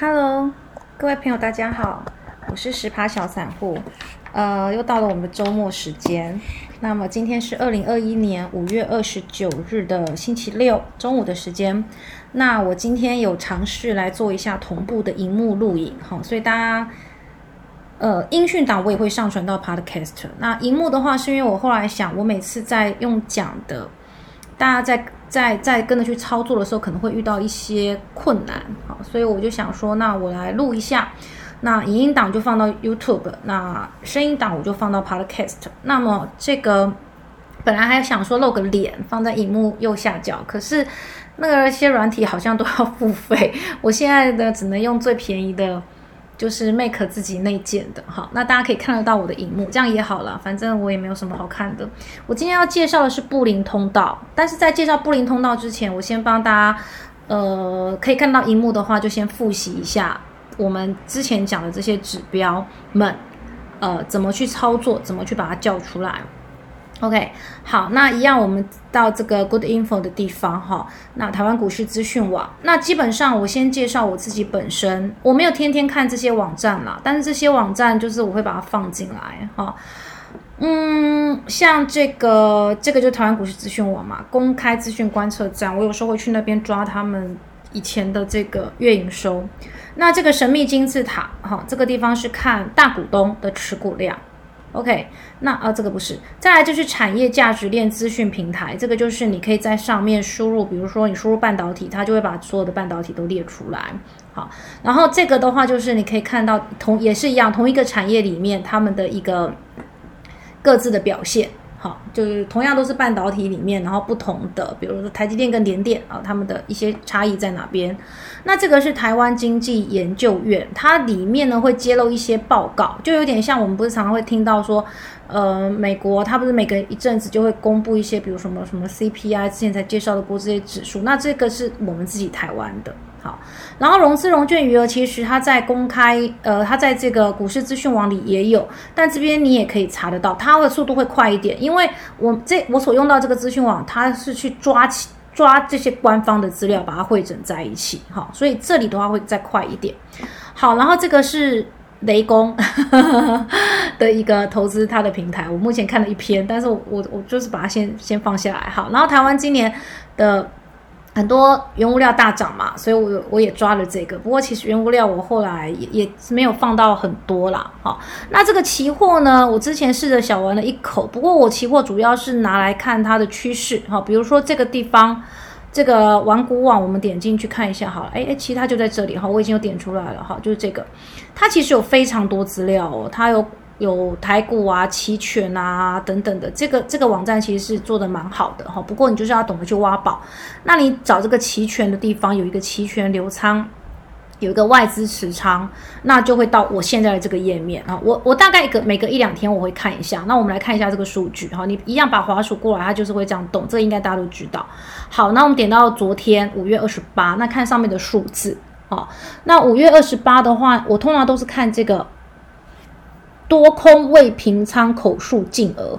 Hello，各位朋友，大家好，我是十趴小散户。呃，又到了我们的周末时间。那么今天是二零二一年五月二十九日的星期六中午的时间。那我今天有尝试来做一下同步的荧幕录影，哈，所以大家呃音讯档我也会上传到 Podcast。那荧幕的话，是因为我后来想，我每次在用讲的，大家在在在跟着去操作的时候，可能会遇到一些困难，好，所以我就想说，那我来录一下。那影音档就放到 YouTube，那声音档我就放到 Podcast。那么这个本来还想说露个脸放在荧幕右下角，可是那些软体好像都要付费，我现在的只能用最便宜的，就是 Make 自己内建的。哈，那大家可以看得到我的荧幕，这样也好了，反正我也没有什么好看的。我今天要介绍的是布林通道，但是在介绍布林通道之前，我先帮大家，呃，可以看到荧幕的话，就先复习一下。我们之前讲的这些指标们，呃，怎么去操作，怎么去把它叫出来？OK，好，那一样，我们到这个 Good Info 的地方哈。那台湾股市资讯网，那基本上我先介绍我自己本身，我没有天天看这些网站啦，但是这些网站就是我会把它放进来哈。嗯，像这个，这个就台湾股市资讯网嘛，公开资讯观测站，我有时候会去那边抓他们以前的这个月营收。那这个神秘金字塔，哈，这个地方是看大股东的持股量，OK？那啊，这个不是，再来就是产业价值链资讯平台，这个就是你可以在上面输入，比如说你输入半导体，它就会把所有的半导体都列出来，好。然后这个的话，就是你可以看到同也是一样，同一个产业里面他们的一个各自的表现。好，就是同样都是半导体里面，然后不同的，比如说台积电跟联电啊，他们的一些差异在哪边？那这个是台湾经济研究院，它里面呢会揭露一些报告，就有点像我们不是常常会听到说，呃，美国它不是每隔一阵子就会公布一些，比如什么什么 CPI，之前才介绍的过这些指数，那这个是我们自己台湾的。好，然后融资融券余额其实它在公开，呃，它在这个股市资讯网里也有，但这边你也可以查得到，它的速度会快一点，因为我这我所用到这个资讯网，它是去抓起抓这些官方的资料，把它汇整在一起，好，所以这里的话会再快一点。好，然后这个是雷公的一个投资它的平台，我目前看了一篇，但是我我我就是把它先先放下来，好，然后台湾今年的。很多原物料大涨嘛，所以我我也抓了这个。不过其实原物料我后来也也没有放到很多啦。好，那这个期货呢，我之前试着小玩了一口。不过我期货主要是拿来看它的趋势。好，比如说这个地方，这个玩股网，我们点进去看一下好了。哎哎，其他就在这里哈，我已经有点出来了哈，就是这个，它其实有非常多资料哦，它有。有台股啊、期权啊等等的，这个这个网站其实是做的蛮好的哈。不过你就是要懂得去挖宝。那你找这个期权的地方，有一个期权流仓，有一个外资持仓，那就会到我现在的这个页面啊。我我大概一个每隔一两天我会看一下。那我们来看一下这个数据哈。你一样把滑鼠过来，它就是会这样动。这应该大家都知道。好，那我们点到昨天五月二十八，那看上面的数字啊。那五月二十八的话，我通常都是看这个。多空未平仓口数净额，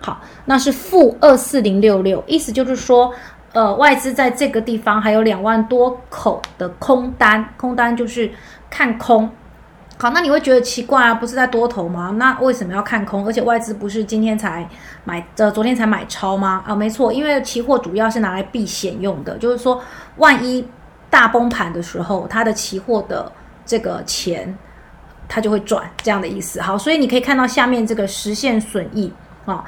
好，那是负二四零六六，意思就是说，呃，外资在这个地方还有两万多口的空单，空单就是看空。好，那你会觉得奇怪啊，不是在多头吗？那为什么要看空？而且外资不是今天才买，呃，昨天才买超吗？啊，没错，因为期货主要是拿来避险用的，就是说，万一大崩盘的时候，它的期货的这个钱。它就会转这样的意思，好，所以你可以看到下面这个实现损益啊。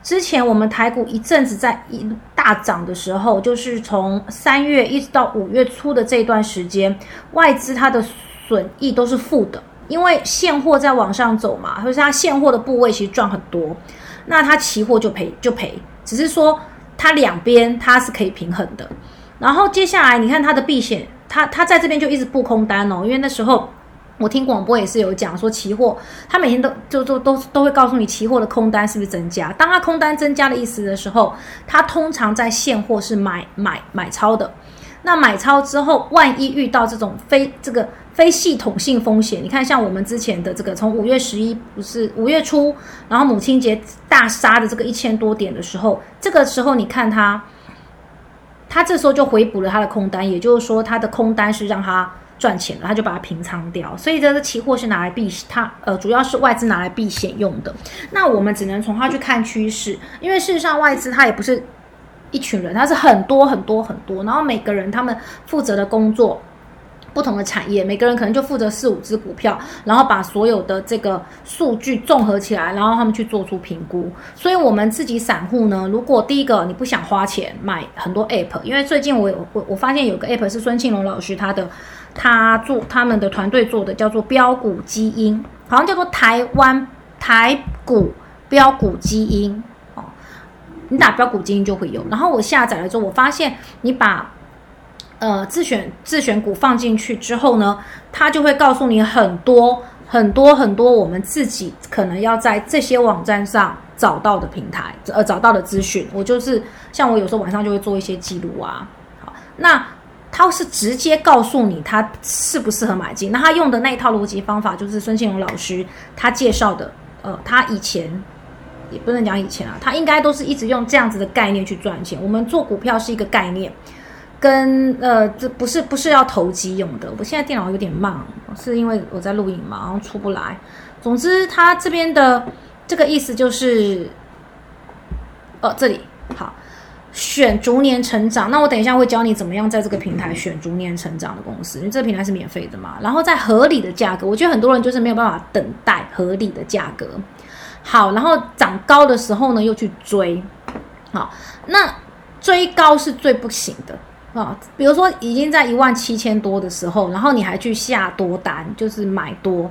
之前我们台股一阵子在一大涨的时候，就是从三月一直到五月初的这段时间，外资它的损益都是负的，因为现货在往上走嘛，所以它现货的部位其实赚很多，那它期货就赔就赔，只是说它两边它是可以平衡的。然后接下来你看它的避险，它它在这边就一直布空单哦，因为那时候。我听广播也是有讲说，期货它每天都就都都都会告诉你期货的空单是不是增加。当它空单增加的意思的时候，它通常在现货是买买买超的。那买超之后，万一遇到这种非这个非系统性风险，你看像我们之前的这个，从五月十一不是五月初，然后母亲节大杀的这个一千多点的时候，这个时候你看它，它这时候就回补了它的空单，也就是说它的空单是让它。赚钱了，他就把它平仓掉。所以这个期货是拿来避，它呃主要是外资拿来避险用的。那我们只能从它去看趋势，因为事实上外资它也不是一群人，它是很多很多很多，然后每个人他们负责的工作。不同的产业，每个人可能就负责四五只股票，然后把所有的这个数据综合起来，然后他们去做出评估。所以，我们自己散户呢，如果第一个你不想花钱买很多 app，因为最近我有我我发现有个 app 是孙庆龙老师他的他做他们的团队做的，叫做标股基因，好像叫做台湾台股标股基因哦，你打标股基因就会有。然后我下载了之后，我发现你把。呃，自选自选股放进去之后呢，它就会告诉你很多很多很多我们自己可能要在这些网站上找到的平台，呃，找到的资讯。我就是像我有时候晚上就会做一些记录啊。好，那它是直接告诉你它适不适合买进。那他用的那一套逻辑方法就是孙庆荣老师他介绍的。呃，他以前也不能讲以前啊，他应该都是一直用这样子的概念去赚钱。我们做股票是一个概念。跟呃，这不是不是要投机用的。我现在电脑有点慢，是因为我在录影嘛，然后出不来。总之，它这边的这个意思就是，哦，这里好，选逐年成长。那我等一下会教你怎么样在这个平台选逐年成长的公司，因为这个平台是免费的嘛。然后在合理的价格，我觉得很多人就是没有办法等待合理的价格。好，然后涨高的时候呢，又去追。好，那追高是最不行的。啊，比如说已经在一万七千多的时候，然后你还去下多单，就是买多，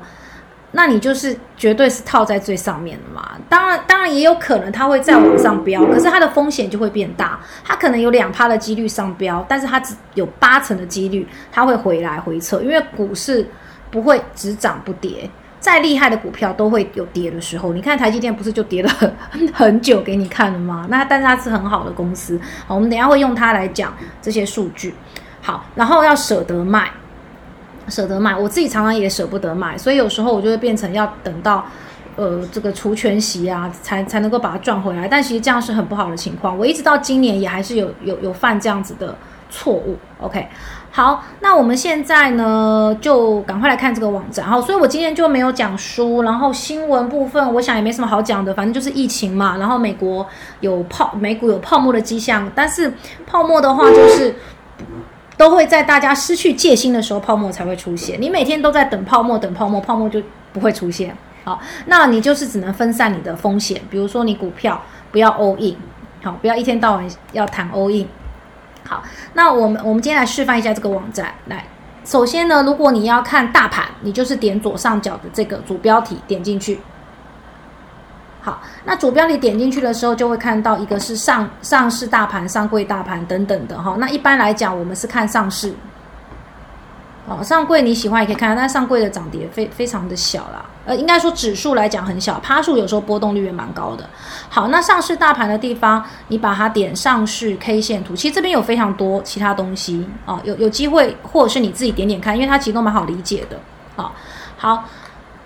那你就是绝对是套在最上面的嘛。当然，当然也有可能它会再往上飙，可是它的风险就会变大。它可能有两趴的几率上飙，但是它只有八成的几率它会回来回撤，因为股市不会只涨不跌。再厉害的股票都会有跌的时候，你看台积电不是就跌了 很久给你看了吗？那但是它是很好的公司，好，我们等下会用它来讲这些数据。好，然后要舍得卖，舍得卖，我自己常常也舍不得卖，所以有时候我就会变成要等到呃这个除权息啊，才才能够把它赚回来。但其实这样是很不好的情况，我一直到今年也还是有有有犯这样子的错误。OK。好，那我们现在呢，就赶快来看这个网站。好，所以我今天就没有讲书，然后新闻部分，我想也没什么好讲的，反正就是疫情嘛。然后美国有泡，美股有泡沫的迹象，但是泡沫的话，就是都会在大家失去戒心的时候，泡沫才会出现。你每天都在等泡沫，等泡沫，泡沫就不会出现。好，那你就是只能分散你的风险，比如说你股票不要 all in，好，不要一天到晚要谈 all in。好，那我们我们今天来示范一下这个网站。来，首先呢，如果你要看大盘，你就是点左上角的这个主标题，点进去。好，那主标题点进去的时候，就会看到一个是上上市大盘、上柜大盘等等的哈。那一般来讲，我们是看上市。哦，上柜你喜欢也可以看，但上柜的涨跌非非常的小啦。呃，应该说指数来讲很小，趴数有时候波动率也蛮高的。好，那上市大盘的地方，你把它点上市 K 线图，其实这边有非常多其他东西哦，有有机会或者是你自己点点看，因为它其实都蛮好理解的。啊，好，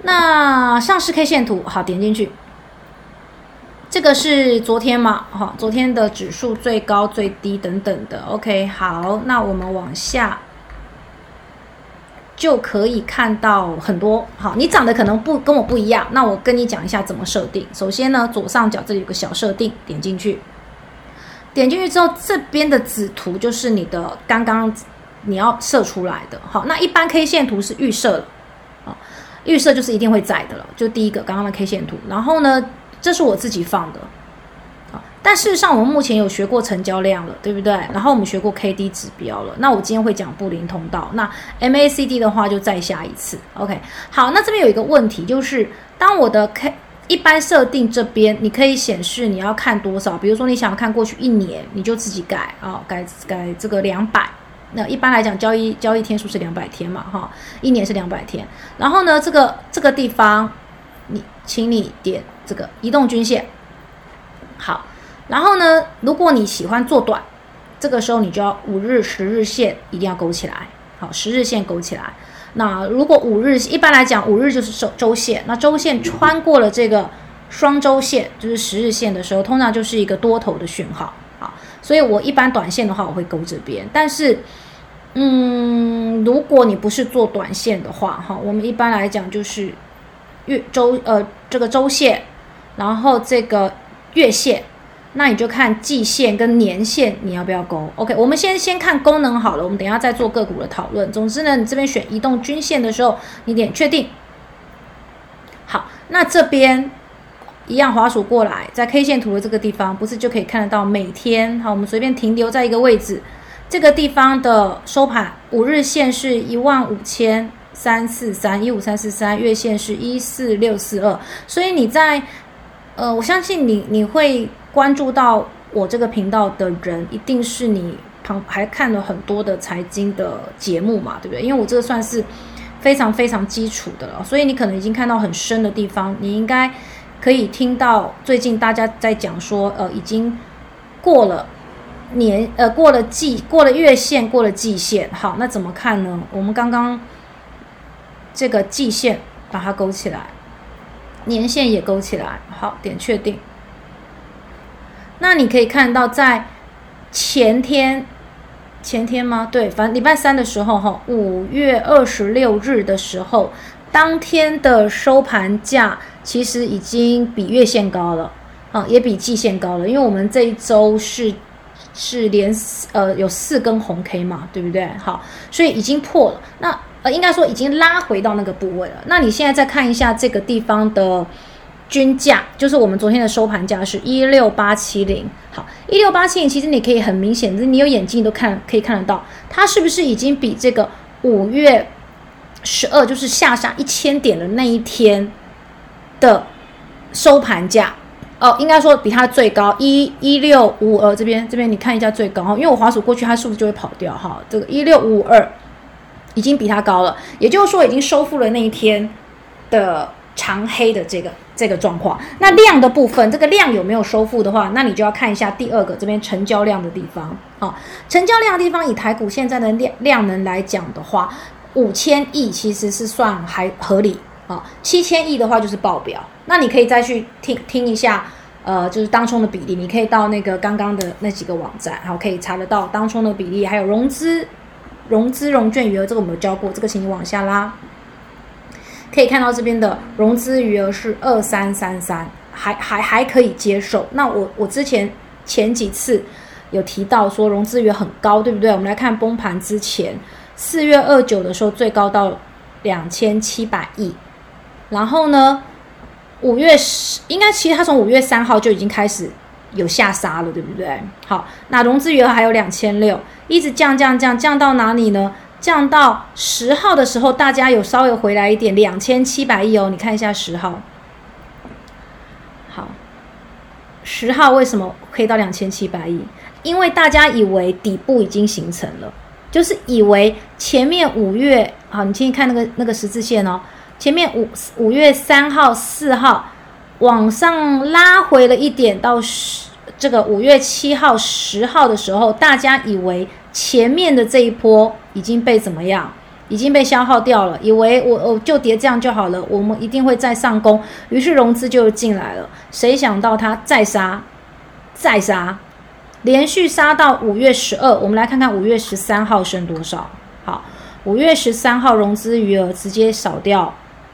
那上市 K 线图，好点进去，这个是昨天嘛？好，昨天的指数最高、最低等等的。OK，好，那我们往下。就可以看到很多好，你长得可能不跟我不一样，那我跟你讲一下怎么设定。首先呢，左上角这里有个小设定，点进去，点进去之后，这边的子图就是你的刚刚你要设出来的。好，那一般 K 线图是预设了，啊，预设就是一定会在的了。就第一个刚刚的 K 线图，然后呢，这是我自己放的。但事实上，我们目前有学过成交量了，对不对？然后我们学过 K D 指标了。那我今天会讲布林通道。那 M A C D 的话，就再下一次。OK，好。那这边有一个问题，就是当我的 K 一般设定这边，你可以显示你要看多少。比如说你想要看过去一年，你就自己改啊，改改这个两百。那一般来讲，交易交易天数是两百天嘛，哈，一年是两百天。然后呢，这个这个地方，你请你点这个移动均线。好。然后呢，如果你喜欢做短，这个时候你就要五日、十日线一定要勾起来。好，十日线勾起来。那如果五日，一般来讲五日就是周周线，那周线穿过了这个双周线，就是十日线的时候，通常就是一个多头的讯号。好，所以我一般短线的话，我会勾这边。但是嗯，如果你不是做短线的话，哈，我们一般来讲就是月周呃这个周线，然后这个月线，那你就看季线跟年线你要不要勾。OK，我们先先看功能好了，我们等下再做个股的讨论。总之呢，你这边选移动均线的时候，你点确定。好，那这边一样滑鼠过来，在 K 线图的这个地方，不是就可以看得到每天？好，我们随便停留在一个位置。这个地方的收盘五日线是一万五千三四三一五三四三，月线是一四六四二，所以你在呃，我相信你你会关注到我这个频道的人，一定是你旁还看了很多的财经的节目嘛，对不对？因为我这个算是非常非常基础的了，所以你可能已经看到很深的地方，你应该可以听到最近大家在讲说，呃，已经过了。年呃过了季过了月线过了季线，好，那怎么看呢？我们刚刚这个季线把它勾起来，年线也勾起来，好，点确定。那你可以看到，在前天前天吗？对，反正礼拜三的时候哈，五月二十六日的时候，当天的收盘价其实已经比月线高了，啊，也比季线高了，因为我们这一周是。是连呃有四根红 K 嘛，对不对？好，所以已经破了。那呃应该说已经拉回到那个部位了。那你现在再看一下这个地方的均价，就是我们昨天的收盘价是一六八七零。好，一六八七零，其实你可以很明显，你有眼镜都看可以看得到，它是不是已经比这个五月十二就是下杀一千点的那一天的收盘价？哦，应该说比它最高一一六五二这边这边你看一下最高哈，因为我滑鼠过去它数字就会跑掉哈。这个一六五二已经比它高了，也就是说已经收复了那一天的长黑的这个这个状况。那量的部分，这个量有没有收复的话，那你就要看一下第二个这边成交量的地方啊。成交量的地方，以台股现在的量量能来讲的话，五千亿其实是算还合理。啊，七千亿的话就是爆表，那你可以再去听听一下，呃，就是当冲的比例，你可以到那个刚刚的那几个网站，然后可以查得到当冲的比例，还有融资、融资融券余额，这个我们有教过，这个请你往下拉，可以看到这边的融资余额是二三三三，还还还可以接受。那我我之前前几次有提到说融资余额很高，对不对？我们来看崩盘之前，四月二九的时候最高到两千七百亿。然后呢，五月十应该其实它从五月三号就已经开始有下杀了，对不对？好，那融资余额还有两千六，一直降降降降到哪里呢？降到十号的时候，大家有稍微回来一点，两千七百亿哦。你看一下十号，好，十号为什么可以到两千七百亿？因为大家以为底部已经形成了，就是以为前面五月，好，你请看那个那个十字线哦。前面五五月三号、四号往上拉回了一点，到十这个五月七号、十号的时候，大家以为前面的这一波已经被怎么样，已经被消耗掉了，以为我我就跌这样就好了，我们一定会再上攻，于是融资就进来了。谁想到它再杀，再杀，连续杀到五月十二，我们来看看五月十三号剩多少。好，五月十三号融资余额直接少掉。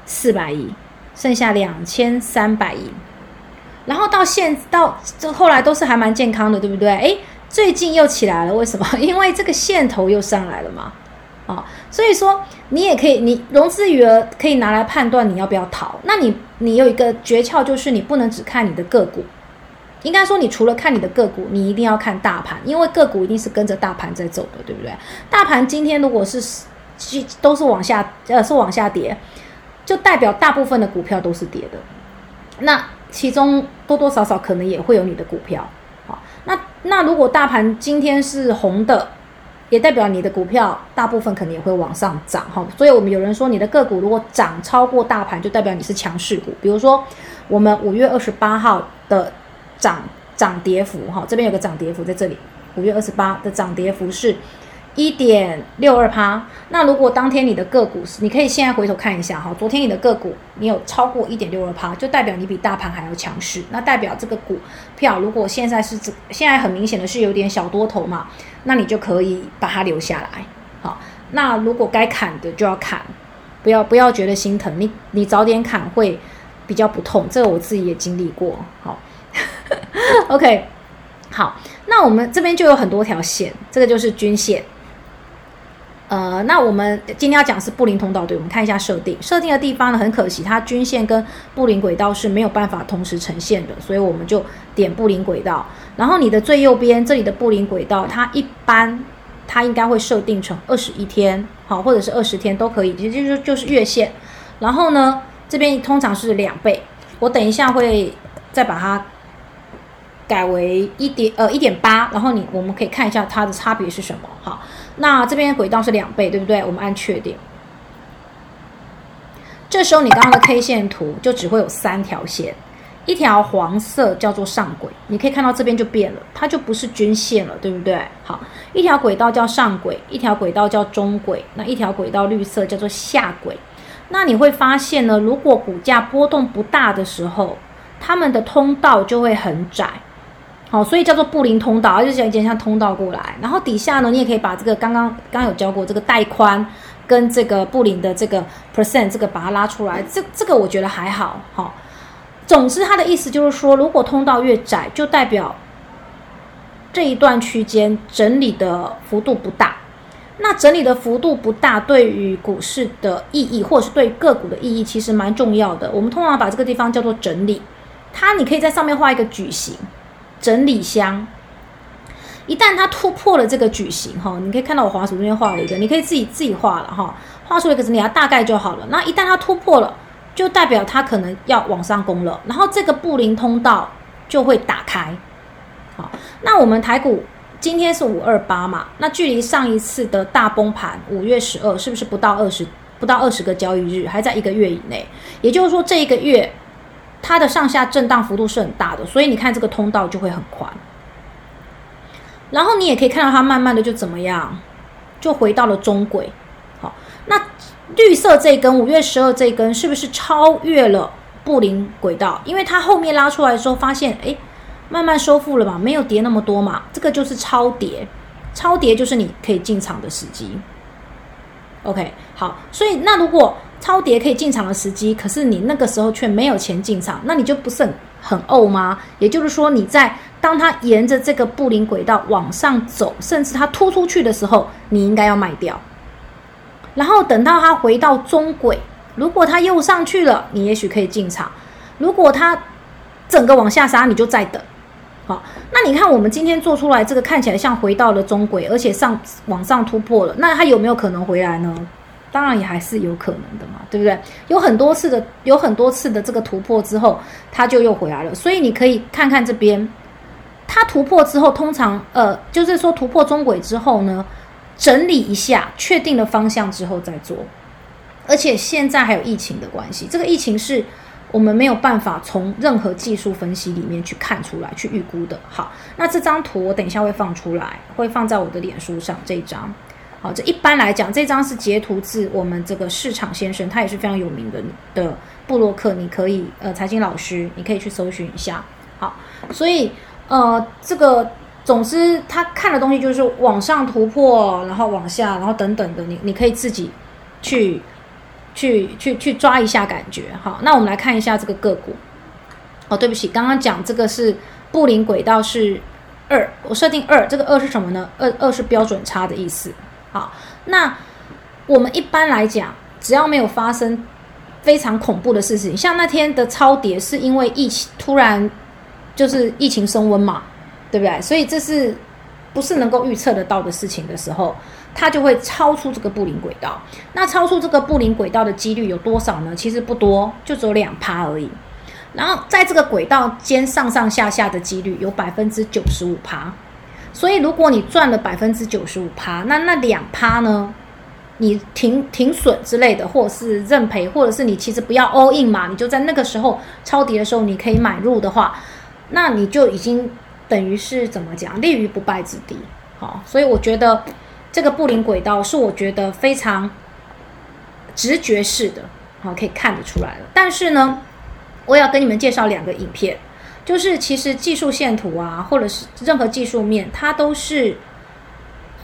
四百亿，剩下两千三百亿，然后到现到这后来都是还蛮健康的，对不对？诶，最近又起来了，为什么？因为这个线头又上来了嘛，啊，所以说你也可以，你融资余额可以拿来判断你要不要逃。那你你有一个诀窍，就是你不能只看你的个股，应该说你除了看你的个股，你一定要看大盘，因为个股一定是跟着大盘在走的，对不对？大盘今天如果是都是往下，呃，是往下跌。就代表大部分的股票都是跌的，那其中多多少少可能也会有你的股票，好，那那如果大盘今天是红的，也代表你的股票大部分可能也会往上涨，哈，所以我们有人说你的个股如果涨超过大盘，就代表你是强势股，比如说我们五月二十八号的涨涨跌幅，哈，这边有个涨跌幅在这里，五月二十八的涨跌幅是。一点六二趴，那如果当天你的个股是，你可以现在回头看一下哈，昨天你的个股你有超过一点六二趴，就代表你比大盘还要强势，那代表这个股票如果现在是这现在很明显的是有点小多头嘛，那你就可以把它留下来，好，那如果该砍的就要砍，不要不要觉得心疼，你你早点砍会比较不痛，这个我自己也经历过。好，OK，好，那我们这边就有很多条线，这个就是均线。呃，那我们今天要讲是布林通道，对，我们看一下设定。设定的地方呢，很可惜，它均线跟布林轨道是没有办法同时呈现的，所以我们就点布林轨道。然后你的最右边这里的布林轨道，它一般它应该会设定成二十一天，好，或者是二十天都可以，其实就是就是月线。然后呢，这边通常是两倍，我等一下会再把它。改为一点呃一点八，然后你我们可以看一下它的差别是什么。好，那这边轨道是两倍，对不对？我们按确定。这时候你刚刚的 K 线图就只会有三条线，一条黄色叫做上轨，你可以看到这边就变了，它就不是均线了，对不对？好，一条轨道叫上轨，一条轨道叫中轨，那一条轨道绿色叫做下轨。那你会发现呢，如果股价波动不大的时候，它们的通道就会很窄。好，所以叫做布林通道，就是有点像通道过来。然后底下呢，你也可以把这个刚刚刚有教过这个带宽跟这个布林的这个 percent 这个把它拉出来。这这个我觉得还好。好，总之它的意思就是说，如果通道越窄，就代表这一段区间整理的幅度不大。那整理的幅度不大，对于股市的意义，或者是对个股的意义，其实蛮重要的。我们通常把这个地方叫做整理，它你可以在上面画一个矩形。整理箱，一旦它突破了这个矩形，哈，你可以看到我滑鼠这边画了一个，你可以自己自己画了，哈，画出一个整理它大概就好了。那一旦它突破了，就代表它可能要往上攻了，然后这个布林通道就会打开。好，那我们台股今天是五二八嘛，那距离上一次的大崩盘五月十二，是不是不到二十不到二十个交易日，还在一个月以内？也就是说这一个月。它的上下震荡幅度是很大的，所以你看这个通道就会很宽。然后你也可以看到它慢慢的就怎么样，就回到了中轨。好，那绿色这一根五月十二这一根是不是超越了布林轨道？因为它后面拉出来的时候发现，哎，慢慢收复了嘛，没有跌那么多嘛，这个就是超跌，超跌就是你可以进场的时机。OK，好，所以那如果超跌可以进场的时机，可是你那个时候却没有钱进场，那你就不是很很怄吗？也就是说，你在当它沿着这个布林轨道往上走，甚至它突出去的时候，你应该要卖掉。然后等到它回到中轨，如果它又上去了，你也许可以进场；如果它整个往下杀，你就再等。好，那你看我们今天做出来这个看起来像回到了中轨，而且上往上突破了，那它有没有可能回来呢？当然也还是有可能的嘛，对不对？有很多次的，有很多次的这个突破之后，它就又回来了。所以你可以看看这边，它突破之后，通常呃，就是说突破中轨之后呢，整理一下，确定了方向之后再做。而且现在还有疫情的关系，这个疫情是我们没有办法从任何技术分析里面去看出来、去预估的。好，那这张图我等一下会放出来，会放在我的脸书上这一张。好，这一般来讲，这张是截图自我们这个市场先生，他也是非常有名的的布洛克，你可以呃财经老师，你可以去搜寻一下。好，所以呃这个总之他看的东西就是往上突破，然后往下，然后等等的，你你可以自己去去去去抓一下感觉。好，那我们来看一下这个个股。哦，对不起，刚刚讲这个是布林轨道是二，我设定二，这个二是什么呢？二二是标准差的意思。好，那我们一般来讲，只要没有发生非常恐怖的事情，像那天的超跌，是因为疫情突然就是疫情升温嘛，对不对？所以这是不是能够预测得到的事情的时候，它就会超出这个布林轨道。那超出这个布林轨道的几率有多少呢？其实不多，就只有两趴而已。然后在这个轨道间上上下下的几率有百分之九十五趴。所以，如果你赚了百分之九十五趴，那那两趴呢？你停停损之类的，或者是认赔，或者是你其实不要 all in 嘛，你就在那个时候抄底的时候，你可以买入的话，那你就已经等于是怎么讲，立于不败之地。好，所以我觉得这个布林轨道是我觉得非常直觉式的，好，可以看得出来了。但是呢，我要跟你们介绍两个影片。就是其实技术线图啊，或者是任何技术面，它都是，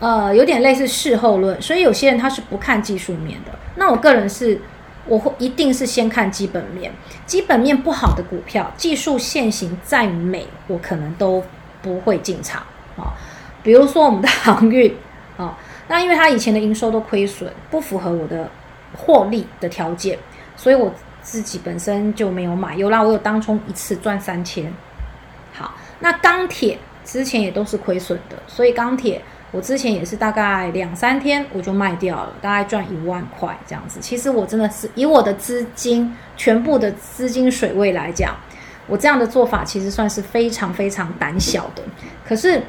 呃有点类似事后论，所以有些人他是不看技术面的。那我个人是，我会一定是先看基本面，基本面不好的股票，技术线型再美，我可能都不会进场啊。比如说我们的 航运啊，那因为它以前的营收都亏损，不符合我的获利的条件，所以我自己本身就没有买。有啦，我有当冲一次赚三千。好，那钢铁之前也都是亏损的，所以钢铁。我之前也是大概两三天我就卖掉了，大概赚一万块这样子。其实我真的是以我的资金全部的资金水位来讲，我这样的做法其实算是非常非常胆小的。可是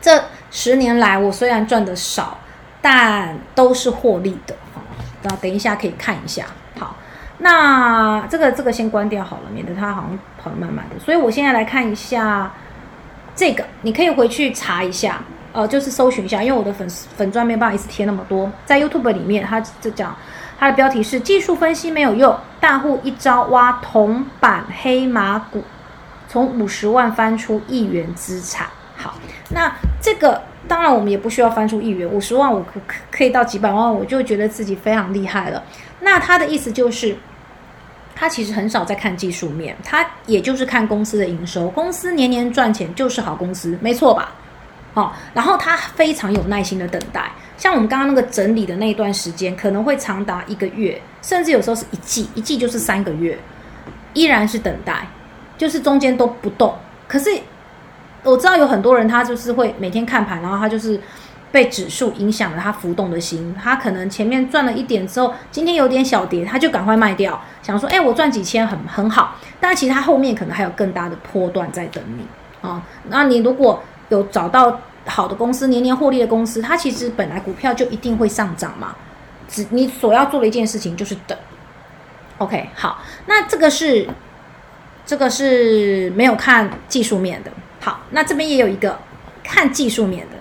这十年来，我虽然赚的少，但都是获利的。那等一下可以看一下。那这个这个先关掉好了，免得它好像跑得慢慢的。所以我现在来看一下这个，你可以回去查一下。呃，就是搜寻一下，因为我的粉丝粉钻没办法一次贴那么多，在 YouTube 里面，它就讲它的标题是技术分析没有用，大户一招挖铜板黑马股，从五十万翻出亿元资产。好，那这个当然我们也不需要翻出亿元，五十万我可可可以到几百万，我就觉得自己非常厉害了。那他的意思就是，他其实很少在看技术面，他也就是看公司的营收，公司年年赚钱就是好公司，没错吧？哦，然后他非常有耐心的等待，像我们刚刚那个整理的那一段时间，可能会长达一个月，甚至有时候是一季，一季就是三个月，依然是等待，就是中间都不动。可是我知道有很多人，他就是会每天看盘，然后他就是被指数影响了他浮动的心，他可能前面赚了一点之后，今天有点小跌，他就赶快卖掉，想说，哎，我赚几千很很好，但其实他后面可能还有更大的波段在等你啊。那你如果有找到好的公司，年年获利的公司，它其实本来股票就一定会上涨嘛。只你所要做的一件事情就是等。OK，好，那这个是这个是没有看技术面的。好，那这边也有一个看技术面的。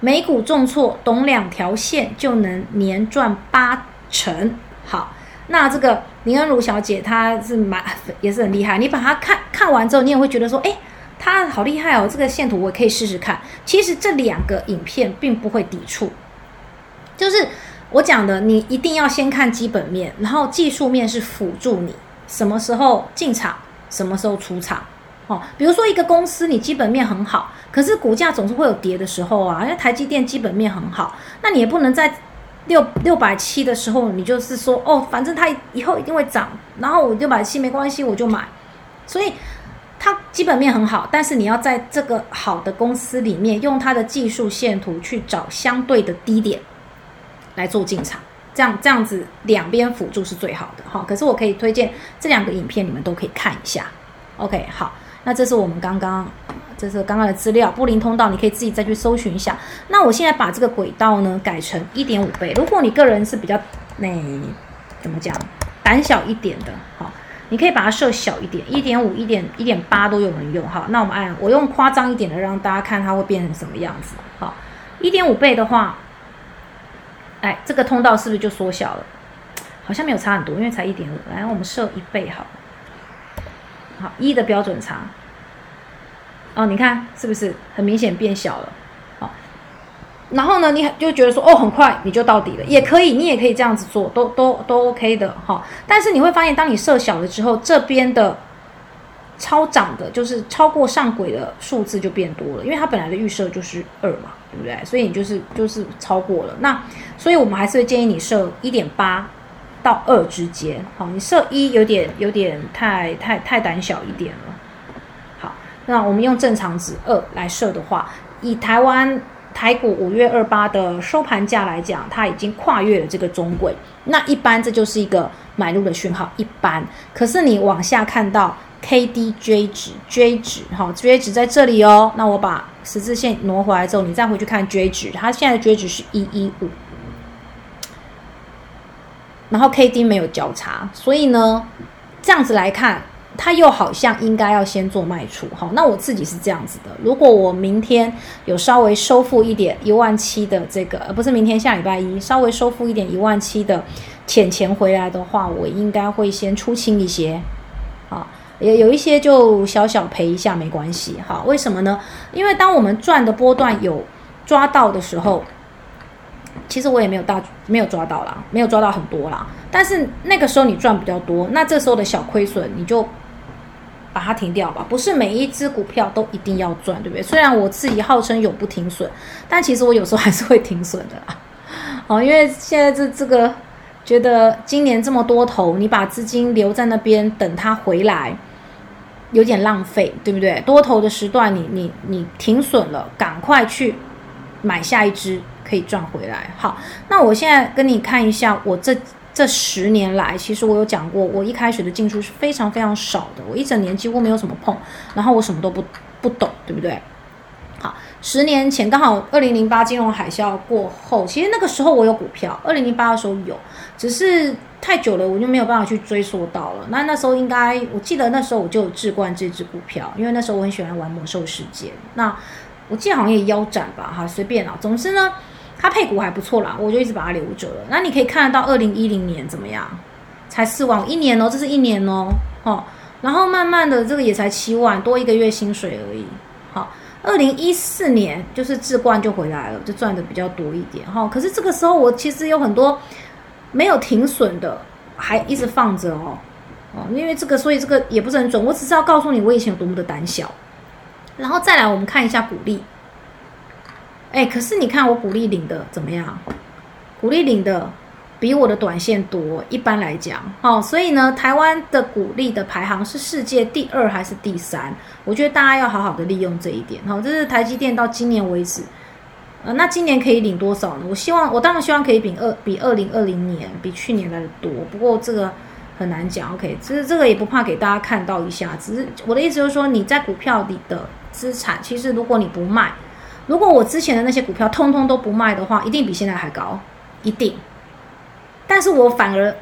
美股重挫，懂两条线就能年赚八成。好，那这个林恩如小姐她是蛮也是很厉害。你把它看看完之后，你也会觉得说，哎。她好厉害哦！这个线图我可以试试看。其实这两个影片并不会抵触，就是我讲的，你一定要先看基本面，然后技术面是辅助你什么时候进场，什么时候出场。哦，比如说一个公司你基本面很好，可是股价总是会有跌的时候啊。因为台积电基本面很好，那你也不能在六六百七的时候，你就是说哦，反正它以后一定会涨，然后我六百七没关系，我就买。所以。它基本面很好，但是你要在这个好的公司里面用它的技术线图去找相对的低点来做进场，这样这样子两边辅助是最好的哈。可是我可以推荐这两个影片，你们都可以看一下。OK，好，那这是我们刚刚这是刚刚的资料，布林通道你可以自己再去搜寻一下。那我现在把这个轨道呢改成一点五倍，如果你个人是比较那怎么讲胆小一点的，好。你可以把它设小一点，一点五、一点一点八都有人用哈。那我们按我用夸张一点的，让大家看它会变成什么样子。好，一点五倍的话，哎，这个通道是不是就缩小了？好像没有差很多，因为才一点五。来，我们设一倍好。好，一的标准差。哦，你看是不是很明显变小了？好然后呢，你就觉得说，哦，很快你就到底了，也可以，你也可以这样子做，都都都 OK 的哈。但是你会发现，当你设小了之后，这边的超涨的，就是超过上轨的数字就变多了，因为它本来的预设就是二嘛，对不对？所以你就是就是超过了。那所以我们还是会建议你设一点八到二之间，好，你设一有点有点太太太胆小一点了。那我们用正常值二来设的话，以台湾。台股五月二八的收盘价来讲，它已经跨越了这个中轨，那一般这就是一个买入的讯号。一般，可是你往下看到 K D J 值，J 值，哈，J 值在这里哦。那我把十字线挪回来之后，你再回去看 J 值，它现在的 J 值是一一五，然后 K D 没有交叉，所以呢，这样子来看。它又好像应该要先做卖出，好，那我自己是这样子的。如果我明天有稍微收复一点一万七的这个，呃，不是明天下礼拜一稍微收复一点一万七的浅钱回来的话，我应该会先出清一些，啊，也有一些就小小赔一下没关系，好，为什么呢？因为当我们赚的波段有抓到的时候，其实我也没有大没有抓到啦，没有抓到很多啦。但是那个时候你赚比较多，那这时候的小亏损你就把它停掉吧。不是每一只股票都一定要赚，对不对？虽然我自己号称永不停损，但其实我有时候还是会停损的啦。哦，因为现在这这个觉得今年这么多头，你把资金留在那边等它回来，有点浪费，对不对？多头的时段，你你你停损了，赶快去买下一只，可以赚回来。好，那我现在跟你看一下，我这这十年来，其实我有讲过，我一开始的进出是非常非常少的，我一整年几乎没有什么碰，然后我什么都不不懂，对不对？好，十年前刚好二零零八金融海啸过后，其实那个时候我有股票，二零零八的时候有，只是太久了，我就没有办法去追溯到了。那那时候应该，我记得那时候我就有置冠这只股票，因为那时候我很喜欢玩魔兽世界。那我记得好像也腰斩吧，哈，随便啊。总之呢，它配股还不错啦，我就一直把它留着了。那你可以看得到二零一零年怎么样？才四万一年哦，这是一年哦，哦，然后慢慢的这个也才七万多一个月薪水而已，好。二零一四年就是置冠就回来了，就赚的比较多一点哈。可是这个时候我其实有很多没有停损的，还一直放着哦哦，因为这个所以这个也不是很准。我只是要告诉你我以前有多么的胆小。然后再来我们看一下股利，哎，可是你看我股利领的怎么样？股利领的。比我的短线多，一般来讲，哦，所以呢，台湾的股利的排行是世界第二还是第三？我觉得大家要好好的利用这一点，哈，这是台积电到今年为止，呃，那今年可以领多少呢？我希望，我当然希望可以比二比二零二零年比去年来的多，不过这个很难讲，OK，其实这个也不怕给大家看到一下，只是我的意思就是说，你在股票里的资产，其实如果你不卖，如果我之前的那些股票通通都不卖的话，一定比现在还高，一定。但是我反而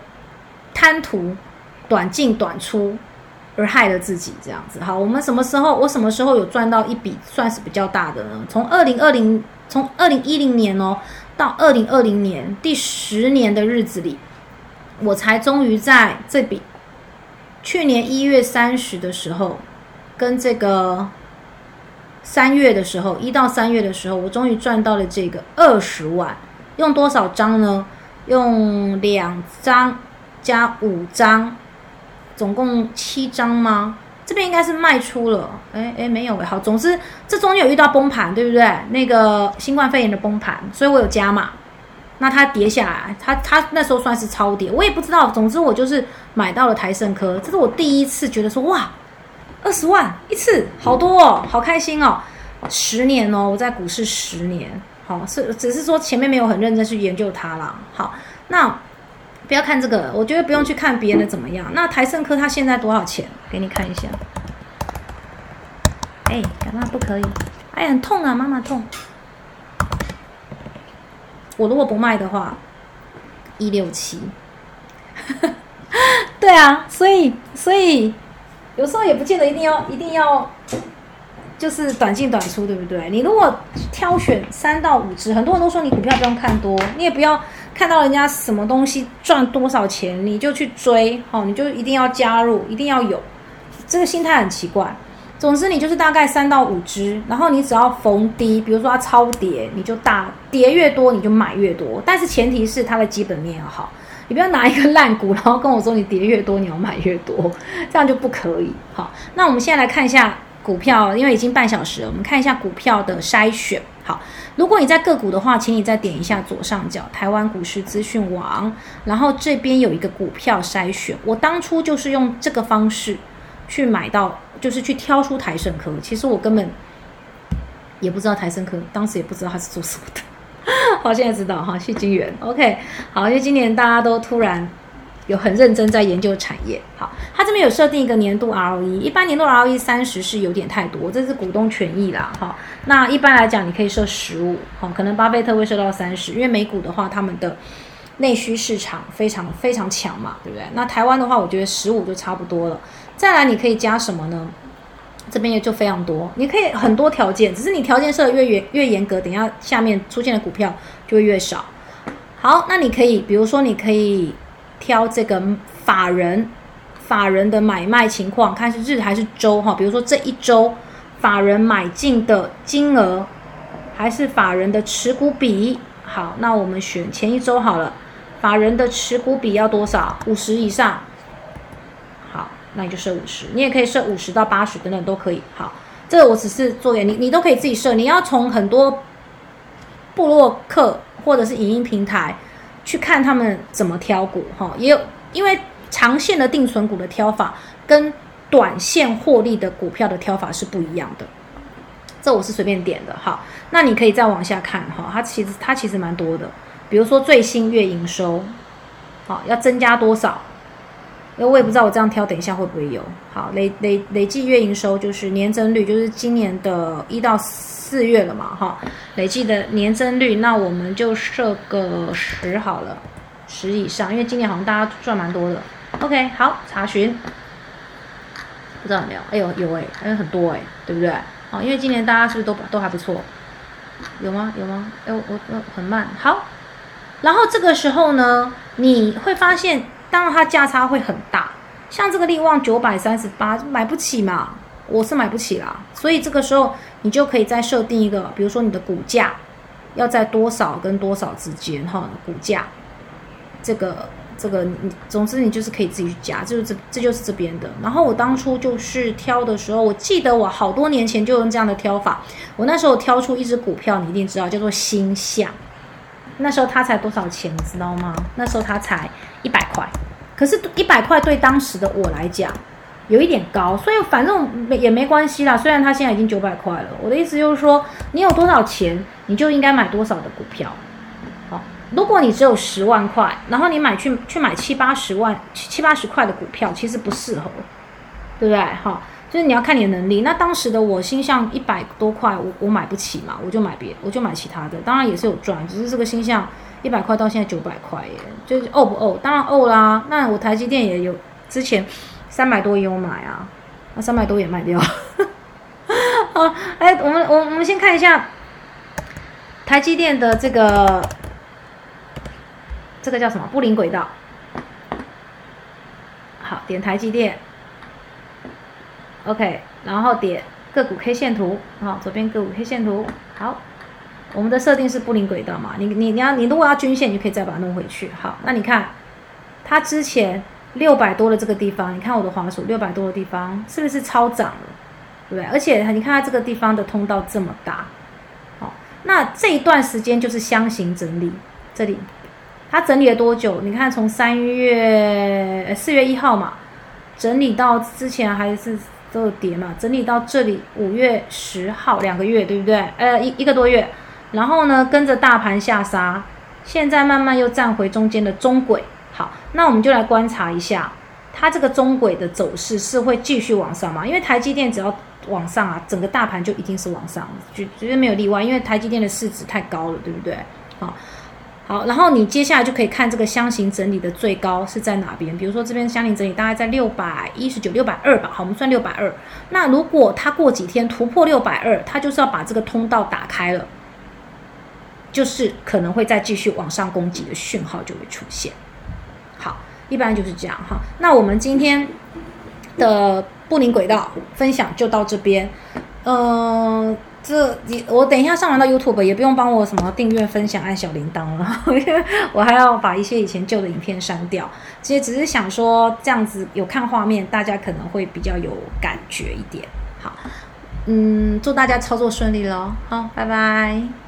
贪图短进短出，而害了自己这样子。好，我们什么时候我什么时候有赚到一笔算是比较大的呢？从二零二零从二零一零年哦到二零二零年第十年的日子里，我才终于在这笔去年一月三十的时候，跟这个三月的时候一到三月的时候，我终于赚到了这个二十万。用多少张呢？用两张加五张，总共七张吗？这边应该是卖出了，哎哎没有哎，好，总之这中间有遇到崩盘，对不对？那个新冠肺炎的崩盘，所以我有加码。那它跌下来，它它那时候算是超跌，我也不知道。总之我就是买到了台盛科，这是我第一次觉得说哇，二十万一次，好多哦，好开心哦，十年哦，我在股市十年。好，是只是说前面没有很认真去研究它啦。好，那不要看这个，我觉得不用去看别人的怎么样。那台盛科它现在多少钱？给你看一下。哎，干嘛不可以？哎，很痛啊，妈妈痛。我如果不卖的话，一六七。对啊，所以所以有时候也不见得一定要一定要。就是短进短出，对不对？你如果挑选三到五只，很多人都说你股票不用看多，你也不要看到人家什么东西赚多少钱你就去追，好，你就一定要加入，一定要有，这个心态很奇怪。总之，你就是大概三到五只，然后你只要逢低，比如说它超跌，你就大跌越多你就买越多，但是前提是它的基本面要好，你不要拿一个烂股，然后跟我说你跌越多你要买越多，这样就不可以。好，那我们现在来看一下。股票，因为已经半小时了，我们看一下股票的筛选。好，如果你在个股的话，请你再点一下左上角台湾股市资讯网，然后这边有一个股票筛选。我当初就是用这个方式去买到，就是去挑出台盛科。其实我根本也不知道台盛科，当时也不知道它是做什么的。好，现在知道哈，谢金元。OK，好，因为今年大家都突然。有很认真在研究产业，好，它这边有设定一个年度 ROE，一般年度 ROE 三十是有点太多，这是股东权益啦，哈。那一般来讲，你可以设十五，好，可能巴菲特会设到三十，因为美股的话，他们的内需市场非常非常强嘛，对不对？那台湾的话，我觉得十五就差不多了。再来，你可以加什么呢？这边也就非常多，你可以很多条件，只是你条件设的越严越严格，等下下面出现的股票就会越少。好，那你可以，比如说，你可以。挑这个法人法人的买卖情况，看是日还是周哈。比如说这一周法人买进的金额还是法人的持股比？好，那我们选前一周好了。法人的持股比要多少？五十以上。那你就设五十。你也可以设五十到八十等等都可以。好，这个我只是做给你，你都可以自己设。你要从很多部落客或者是影音平台去看他们怎么挑股哈。也有因为长线的定存股的挑法跟短线获利的股票的挑法是不一样的。这我是随便点的。哈，那你可以再往下看哈。它其实它其实蛮多的。比如说最新月营收，好要增加多少？因为我也不知道我这样挑，等一下会不会有？好累累累计月营收就是年增率，就是今年的一到四月了嘛，哈，累计的年增率，那我们就设个十好了，十以上，因为今年好像大家赚蛮多的。OK，好查询，不知道有没有？哎呦有哎，还有很多哎，对不对？好，因为今年大家是不是都都还不错？有吗？有吗？哎我我很慢，好。然后这个时候呢，你会发现，当然它价差会很大，像这个利旺九百三十八买不起嘛，我是买不起啦，所以这个时候你就可以再设定一个，比如说你的股价要在多少跟多少之间哈，股价这个这个你总之你就是可以自己去加，就是这这就是这边的。然后我当初就是挑的时候，我记得我好多年前就用这样的挑法，我那时候挑出一只股票，你一定知道叫做星象。那时候他才多少钱，你知道吗？那时候他才一百块，可是，一百块对当时的我来讲有一点高，所以反正也没关系啦。虽然他现在已经九百块了，我的意思就是说，你有多少钱，你就应该买多少的股票。好，如果你只有十万块，然后你买去去买七八十万、七八十块的股票，其实不适合，对不对？哈。就是你要看你的能力。那当时的我心向一百多块，我我买不起嘛，我就买别，我就买其他的。当然也是有赚，只是这个心向一百块到现在九百块耶，就是哦不哦，当然哦啦。那我台积电也有，之前三百多也有买啊，那三百多也卖掉。好，哎，我们我我们先看一下台积电的这个这个叫什么布林轨道。好，点台积电。OK，然后点个股 K 线图，好，左边个股 K 线图，好，我们的设定是布林轨道嘛，你你你要你如果要均线，你就可以再把它弄回去，好，那你看它之前六百多的这个地方，你看我的滑鼠六百多的地方是不是超涨了，对不对？而且你看它这个地方的通道这么大，好，那这一段时间就是箱型整理，这里它整理了多久？你看从三月四月一号嘛，整理到之前还是。都有跌嘛，整理到这里，五月十号两个月，对不对？呃，一一个多月，然后呢，跟着大盘下杀，现在慢慢又站回中间的中轨。好，那我们就来观察一下，它这个中轨的走势是会继续往上吗？因为台积电只要往上啊，整个大盘就一定是往上，绝绝对没有例外，因为台积电的市值太高了，对不对？好。好，然后你接下来就可以看这个箱型整理的最高是在哪边。比如说这边箱型整理大概在六百一十九、六百二吧。好，我们算六百二。那如果它过几天突破六百二，它就是要把这个通道打开了，就是可能会再继续往上攻击的讯号就会出现。好，一般就是这样哈。那我们今天的布林轨道分享就到这边，嗯。这你我等一下上完到 YouTube 也不用帮我什么订阅、分享、按小铃铛了，因 为我还要把一些以前旧的影片删掉。其实只是想说这样子有看画面，大家可能会比较有感觉一点。好，嗯，祝大家操作顺利喽！好，拜拜。